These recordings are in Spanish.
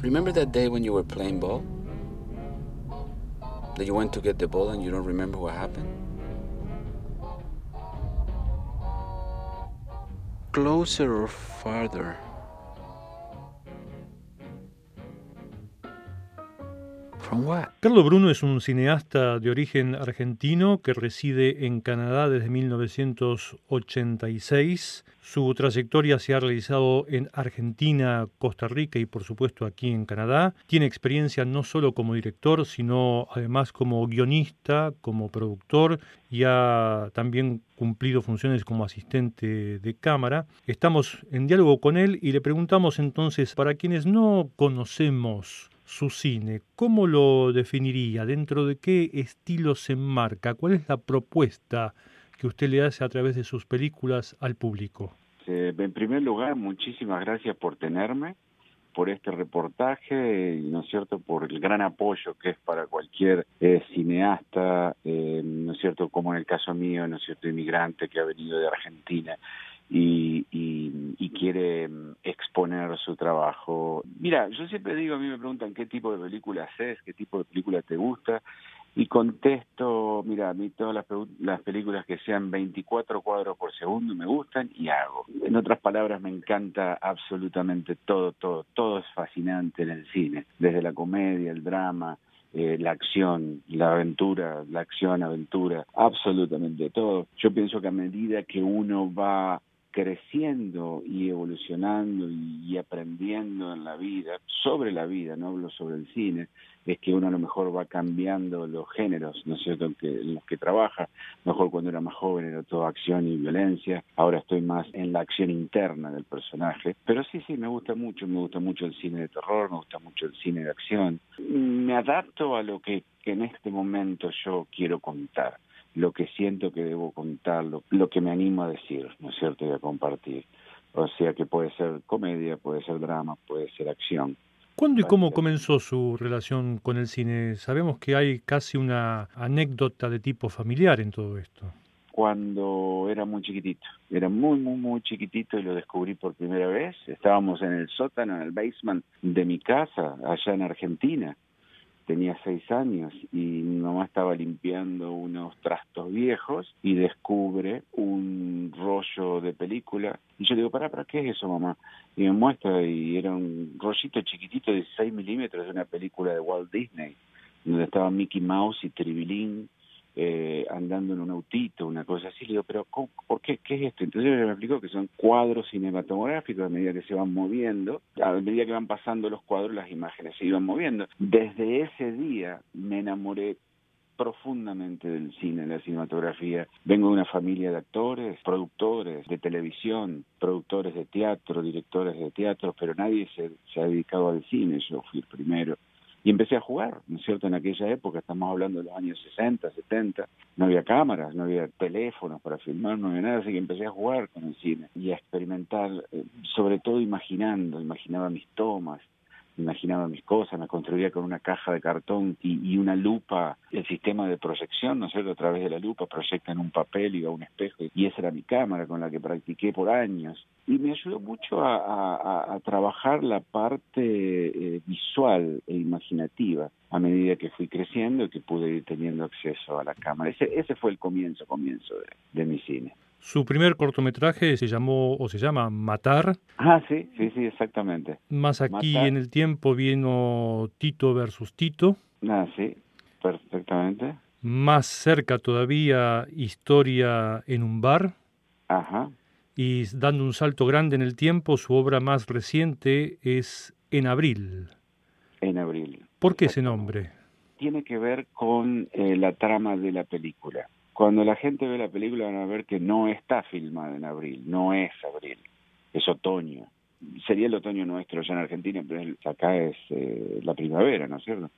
Remember that day when you were playing ball? That you went to get the ball and you don't remember what happened? Closer or farther? From what? Carlos Bruno es un cineasta de origen argentino que reside en Canadá desde 1986. Su trayectoria se ha realizado en Argentina, Costa Rica y por supuesto aquí en Canadá. Tiene experiencia no solo como director, sino además como guionista, como productor y ha también cumplido funciones como asistente de cámara. Estamos en diálogo con él y le preguntamos entonces, para quienes no conocemos su cine, ¿cómo lo definiría? ¿Dentro de qué estilo se enmarca? ¿Cuál es la propuesta que usted le hace a través de sus películas al público? Eh, en primer lugar, muchísimas gracias por tenerme, por este reportaje y, ¿no es cierto?, por el gran apoyo que es para cualquier eh, cineasta, eh, ¿no es cierto?, como en el caso mío, ¿no es cierto?, inmigrante que ha venido de Argentina y, y, quiere mm, exponer su trabajo. Mira, yo siempre digo, a mí me preguntan qué tipo de película haces, qué tipo de película te gusta, y contesto, mira, a mí todas las, las películas que sean 24 cuadros por segundo me gustan y hago. En otras palabras, me encanta absolutamente todo, todo, todo es fascinante en el cine, desde la comedia, el drama, eh, la acción, la aventura, la acción, aventura, absolutamente todo. Yo pienso que a medida que uno va creciendo y evolucionando y, aprendiendo en la vida, sobre la vida, no hablo sobre el cine, es que uno a lo mejor va cambiando los géneros, ¿no es cierto?, en, que, en los que trabaja. Mejor cuando era más joven era todo acción y violencia, ahora estoy más en la acción interna del personaje. Pero sí, sí, me gusta mucho, me gusta mucho el cine de terror, me gusta mucho el cine de acción. Me adapto a lo que en este momento yo quiero contar lo que siento que debo contar, lo, que me animo a decir, ¿no es cierto?, y a compartir. O sea que puede ser comedia, puede ser drama, puede ser acción. ¿Cuándo y cómo comenzó su relación con el cine? Sabemos que hay casi una anécdota de tipo familiar en todo esto. Cuando era muy chiquitito, era muy, muy, muy chiquitito y lo descubrí por primera vez. Estábamos en el sótano, en el basement de mi casa, allá en Argentina tenía seis años y mi mamá estaba limpiando unos trastos viejos y descubre un rollo de película. Y yo digo, para, ¿para qué es eso, mamá? Y me muestra y era un rollito chiquitito de 6 milímetros de una película de Walt Disney, donde estaba Mickey Mouse y Tribilín eh, andando en un autito, una cosa así. Le digo, pero ¿por qué? ¿Qué es esto? Entonces me explicó que son cuadros cinematográficos a medida que se van moviendo, a medida que van pasando los cuadros, las imágenes se iban moviendo. Desde ese día me enamoré profundamente del cine, de la cinematografía. Vengo de una familia de actores, productores de televisión, productores de teatro, directores de teatro, pero nadie se, se ha dedicado al cine, yo fui el primero y empecé a jugar, ¿no es cierto? En aquella época, estamos hablando de los años 60, 70, no había cámaras, no había teléfonos para filmar, no había nada, así que empecé a jugar con el cine y a experimentar, eh, sobre todo imaginando, imaginaba mis tomas, imaginaba mis cosas, me construía con una caja de cartón y, una lupa, el sistema de proyección, ¿no es cierto? A través de la lupa proyecta en un papel y a un espejo y esa era mi cámara con la que practiqué por años y me ayudó mucho a, trabajar la parte eh, visual e imaginativa a medida que fui creciendo y que pude ir teniendo acceso a la cámara. Ese, ese fue el comienzo, comienzo de, mi cine. Su primer cortometraje se llamó o se llama Matar. Ah, sí, sí, sí, exactamente. Más aquí en el tiempo vino Tito versus Tito. Ah, sí, perfectamente. Más cerca todavía, Historia en un bar. Ajá y dando un salto grande en el tiempo, su obra más reciente es En Abril. En Abril. ¿Por qué ese nombre? Tiene que ver con eh, la trama de la película. Cuando la gente ve la película van a ver que no está filmada en abril, no es abril, es otoño. Sería el otoño nuestro ya en Argentina, pero acá es eh, la primavera, ¿no es cierto?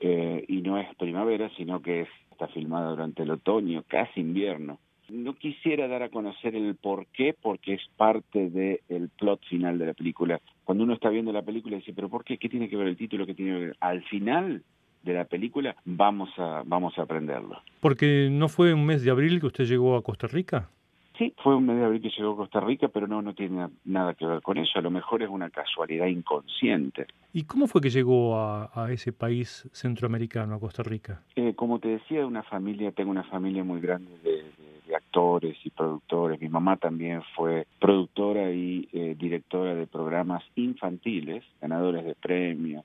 Eh, y no es primavera, sino que está filmada durante el otoño, casi invierno. No quisiera dar a conocer el por qué, porque es parte del plot final de la película. Cuando uno está viendo la película dice, pero ¿por qué? ¿Qué tiene que ver el título? ¿Qué tiene que ver? Al final de la película vamos a, vamos a aprenderlo. Porque no fue un mes de abril que usted llegó a Costa Rica. Sí, fue un mes de abril que llegó a Costa Rica, pero no, no tiene nada que ver con eso. A lo mejor es una casualidad inconsciente. ¿Y cómo fue que llegó a, ese país centroamericano, a Costa Rica? Eh, como te decía, una familia, tengo una familia muy grande de, actores y productores. Mi mamá también fue productora y eh, directora de programas infantiles, ganadores de premios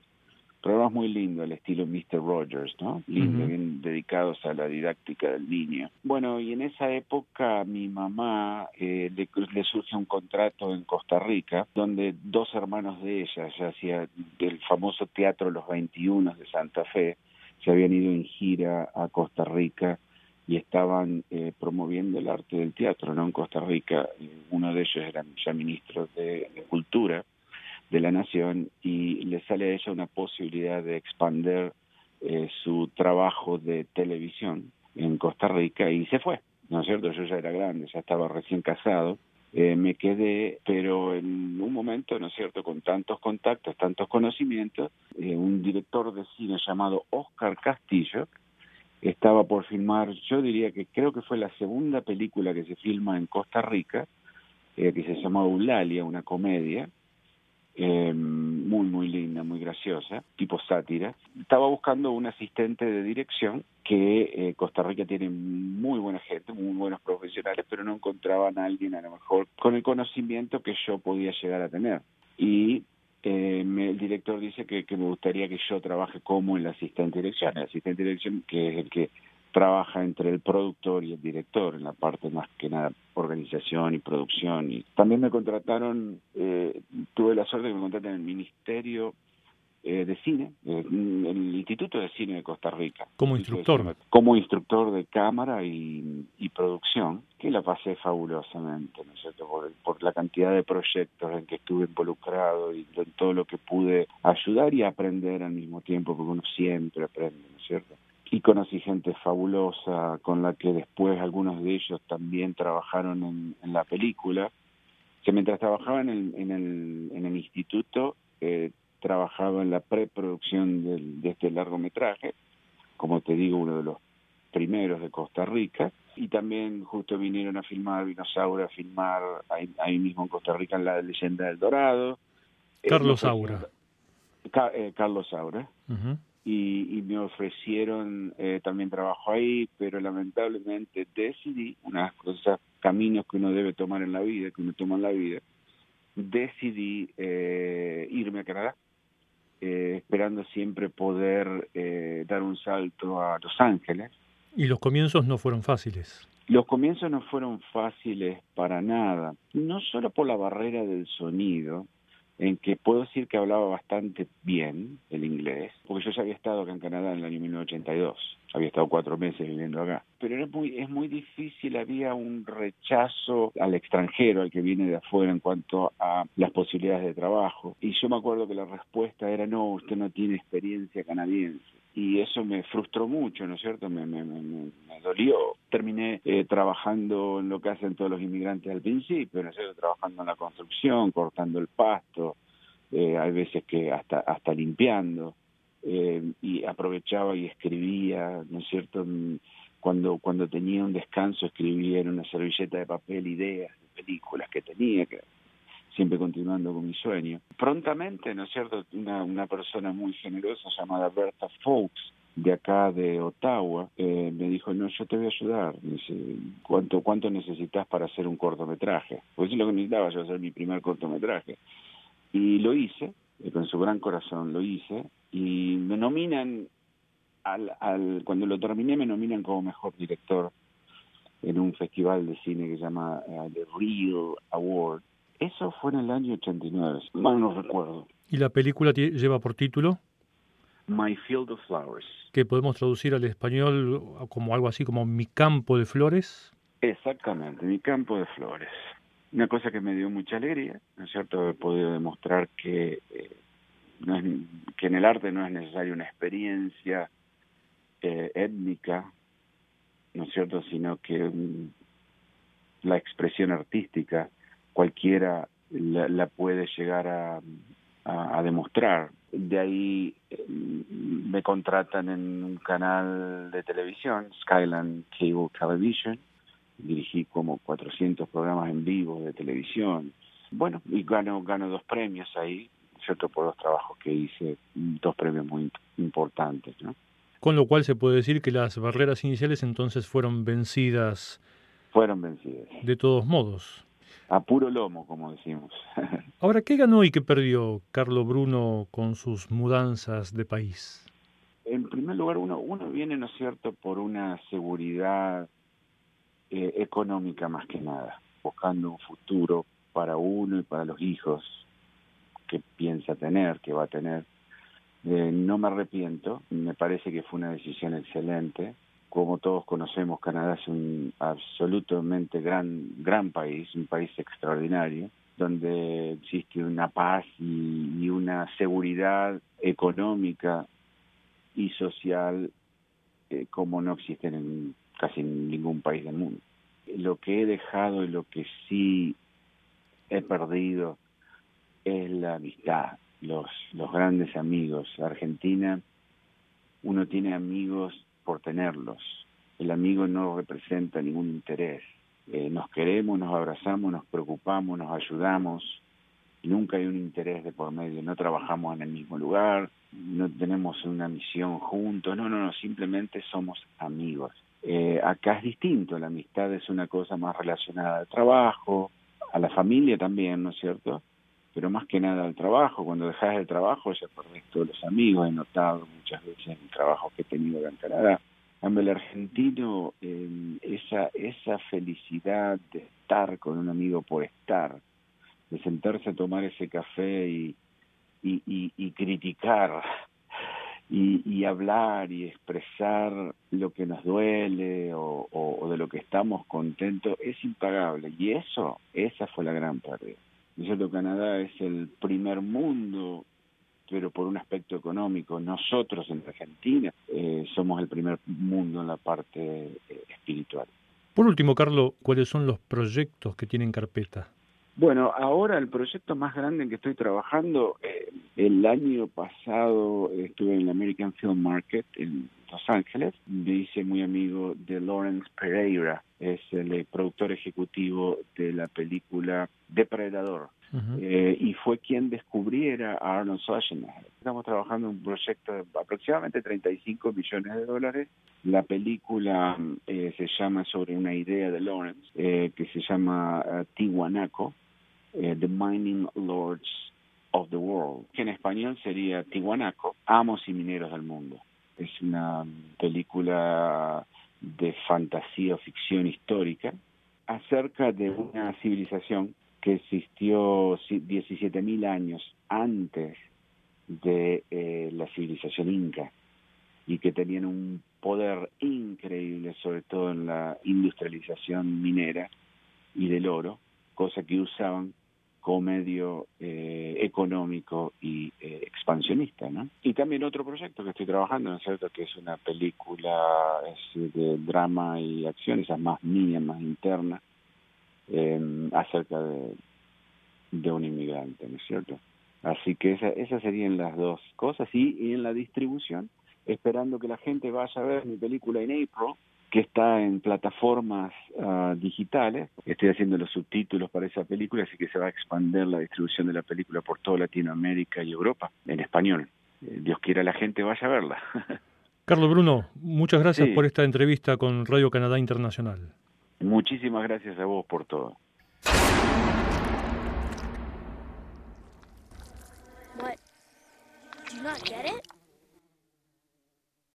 programas muy lindos, al estilo Mr. Rogers, ¿no? Lindo, bien dedicados a la didáctica del niño. Bueno, y en esa época mi mamá eh, le, surge un contrato en Costa Rica, donde dos hermanos de ella, ya hacía del famoso Teatro Los 21 de Santa Fe, se habían ido en gira a Costa Rica y estaban eh, promoviendo el arte del teatro, ¿no? En Costa Rica, uno de ellos era ya ministro de Cultura de la nación y le sale a ella una posibilidad de expander eh, su trabajo de televisión en Costa Rica y se fue, ¿no es cierto? Yo ya era grande, ya estaba recién casado, eh, me quedé, pero en un momento, ¿no es cierto?, con tantos contactos, tantos conocimientos, eh, un director de cine llamado Oscar Castillo estaba por filmar, yo diría que creo que fue la segunda película que se filma en Costa Rica, que se llamaba Eulalia, una comedia, eh, muy, muy linda, muy graciosa, tipo sátira. Estaba buscando un asistente de dirección que eh, Costa Rica tiene muy buena gente, muy buenos profesionales, pero no encontraban a alguien a lo mejor con el conocimiento que yo podía llegar a tener. Y eh, el director dice que, que me gustaría que yo trabaje como el asistente de dirección. El asistente de dirección que es el que trabaja entre el productor y el director en la parte más que nada organización y producción. Y también me contrataron eh, tuve la suerte de que me contrataron en el ministerio eh, de cine eh, el instituto de cine de Costa Rica. Como instructor. como instructor de cámara y, y producción que la pasé fabulosamente no es cierto por, por la cantidad de proyectos en que estuve involucrado y en todo lo que pude ayudar y aprender al mismo tiempo porque uno siempre aprende no es cierto y conocí gente fabulosa con la que después algunos de ellos también trabajaron en, la película, que mientras trabajaba en el, en el, en el instituto, eh, trabajaba en la preproducción de este largometraje, como te digo, uno de los primeros de Costa Rica, y también justo vinieron a filmar, vino Saura a filmar ahí, mismo en Costa Rica en la leyenda del Dorado. Carlos eh, Saura. Eh, Carlos Saura y, me ofrecieron eh, también trabajo ahí, pero lamentablemente decidí, unas cosas, caminos que uno debe tomar en la vida, que uno toma en la vida, decidí eh, irme a Canadá, eh, esperando siempre poder dar un salto a Los Ángeles. Y los comienzos no fueron fáciles. Los comienzos no fueron fáciles para nada, no solo por la barrera del sonido, en que puedo decir que hablaba bastante bien el inglés, porque yo ya había estado acá en Canadá en el año 1982, había estado cuatro meses viviendo acá, pero era muy, es muy difícil, había un rechazo al extranjero, al que viene de afuera en cuanto a las posibilidades de trabajo, y yo me acuerdo que la respuesta era no, usted no tiene experiencia canadiense y eso me frustró mucho, ¿no es cierto? Me, me, me, dolió. Terminé eh, trabajando en lo que hacen todos los inmigrantes al principio, ¿no es cierto? Trabajando en la construcción, cortando el pasto, eh, hay veces que hasta, hasta limpiando, eh, y aprovechaba y escribía, ¿no es cierto? Mm, cuando, cuando tenía un descanso escribía en una servilleta de papel ideas de películas que tenía, que siempre continuando con mi sueño. Prontamente, ¿no es cierto?, una, una persona muy generosa llamada Bertha Fox, de acá de Ottawa, eh, me dijo, no, yo te voy a ayudar. dice, ¿cuánto, ¿cuánto necesitas para hacer un cortometraje? Pues es lo que necesitaba yo hacer mi primer cortometraje. Y lo hice, eh, con su gran corazón lo hice, y me nominan, al, al, cuando lo terminé me nominan como mejor director en un festival de cine que se llama uh, The Real Award, eso fue en el año 89, mal no recuerdo. ¿Y la película lleva por título? My Field of Flowers. ¿Que podemos traducir al español como algo así como Mi Campo de Flores? Exactamente, Mi Campo de Flores. Una cosa que me dio mucha alegría, ¿no es cierto? He podido demostrar que, eh, no es, que en el arte no es necesaria una experiencia eh, étnica, ¿no es cierto? Sino que mm, la expresión artística cualquiera la, puede llegar a, demostrar. De ahí eh, me contratan en un canal de televisión, Skyland Cable Television, dirigí como 400 programas en vivo de televisión. Bueno, y gano, gano dos premios ahí, ¿cierto? Por los trabajos que hice, dos premios muy importantes, ¿no? Con lo cual se puede decir que las barreras iniciales entonces fueron vencidas. Fueron vencidas. De todos modos. A puro lomo, como decimos. Ahora, ¿qué ganó y qué perdió Carlo Bruno con sus mudanzas de país? En primer lugar, uno, uno viene, ¿no es cierto?, por una seguridad eh, económica más que nada, buscando un futuro para uno y para los hijos que piensa tener, que va a tener. Eh, no me arrepiento, me parece que fue una decisión excelente. Como todos conocemos, Canadá es un absolutamente gran, gran país, un país extraordinario, donde existe una paz y, una seguridad económica y social eh, como no existen en casi ningún país del mundo. Lo que he dejado y lo que sí he perdido es la amistad, los, los grandes amigos. Argentina, uno tiene amigos por tenerlos. El amigo no representa ningún interés. Eh, nos queremos, nos abrazamos, nos preocupamos, nos ayudamos. Nunca hay un interés de por medio. No trabajamos en el mismo lugar, no tenemos una misión juntos. No, no, no, simplemente somos amigos. Eh, acá es distinto, la amistad es una cosa más relacionada al trabajo, a la familia también, ¿no es cierto? Pero más que nada al trabajo, cuando dejas el trabajo ya perdés todos los amigos, he notado muchas veces en el trabajo que he tenido acá en Canadá. el argentino, esa, esa felicidad de estar con un amigo por estar, de sentarse a tomar ese café y, y criticar y, hablar y expresar lo que nos duele o, de lo que estamos contentos es impagable. Y eso, esa fue la gran pérdida. Cierto, Canadá es el primer mundo, pero por un aspecto económico. Nosotros en Argentina eh, somos el primer mundo en la parte eh, espiritual. Por último, Carlos, ¿cuáles son los proyectos que tienen carpeta? Bueno, ahora el proyecto más grande en que estoy trabajando, eh, el año pasado estuve en el American Film Market en Los Ángeles, me hice muy amigo de Lawrence Pereira, es el eh, productor ejecutivo de la película Depredador, eh, y fue quien descubriera a Arnold Schwarzenegger. Estamos trabajando en un proyecto de aproximadamente 35 millones de dólares. La película se llama sobre una idea de Lawrence, que se llama Tiwanaco, eh, The Mining Lords of the World, que en español sería Tiwanaco, Amos y Mineros del Mundo. Es una película de fantasía o ficción histórica acerca de una civilización que existió 17.000 años antes de eh, la civilización inca y que tenían un poder increíble, sobre todo en la industrialización minera y del oro, cosa que usaban como medio eh, económico y eh, expansionista, ¿no? Y también otro proyecto que estoy trabajando, ¿no es cierto?, que es una película de drama y acción, esa más mía, más interna, em, acerca de, de un inmigrante, ¿no es cierto? Así que esa, esas serían las dos cosas. Y, y en la distribución, esperando que la gente vaya a ver mi película en April, que está en plataformas ah, digitales. Estoy haciendo los subtítulos para esa película, así que se va a expandir la distribución de la película por toda Latinoamérica y Europa en español. Eh, Dios quiera la gente vaya a verla. Carlos Bruno, muchas gracias por esta entrevista con Radio Canadá Internacional. Muchísimas gracias a vos por todo. What? Do you not get it?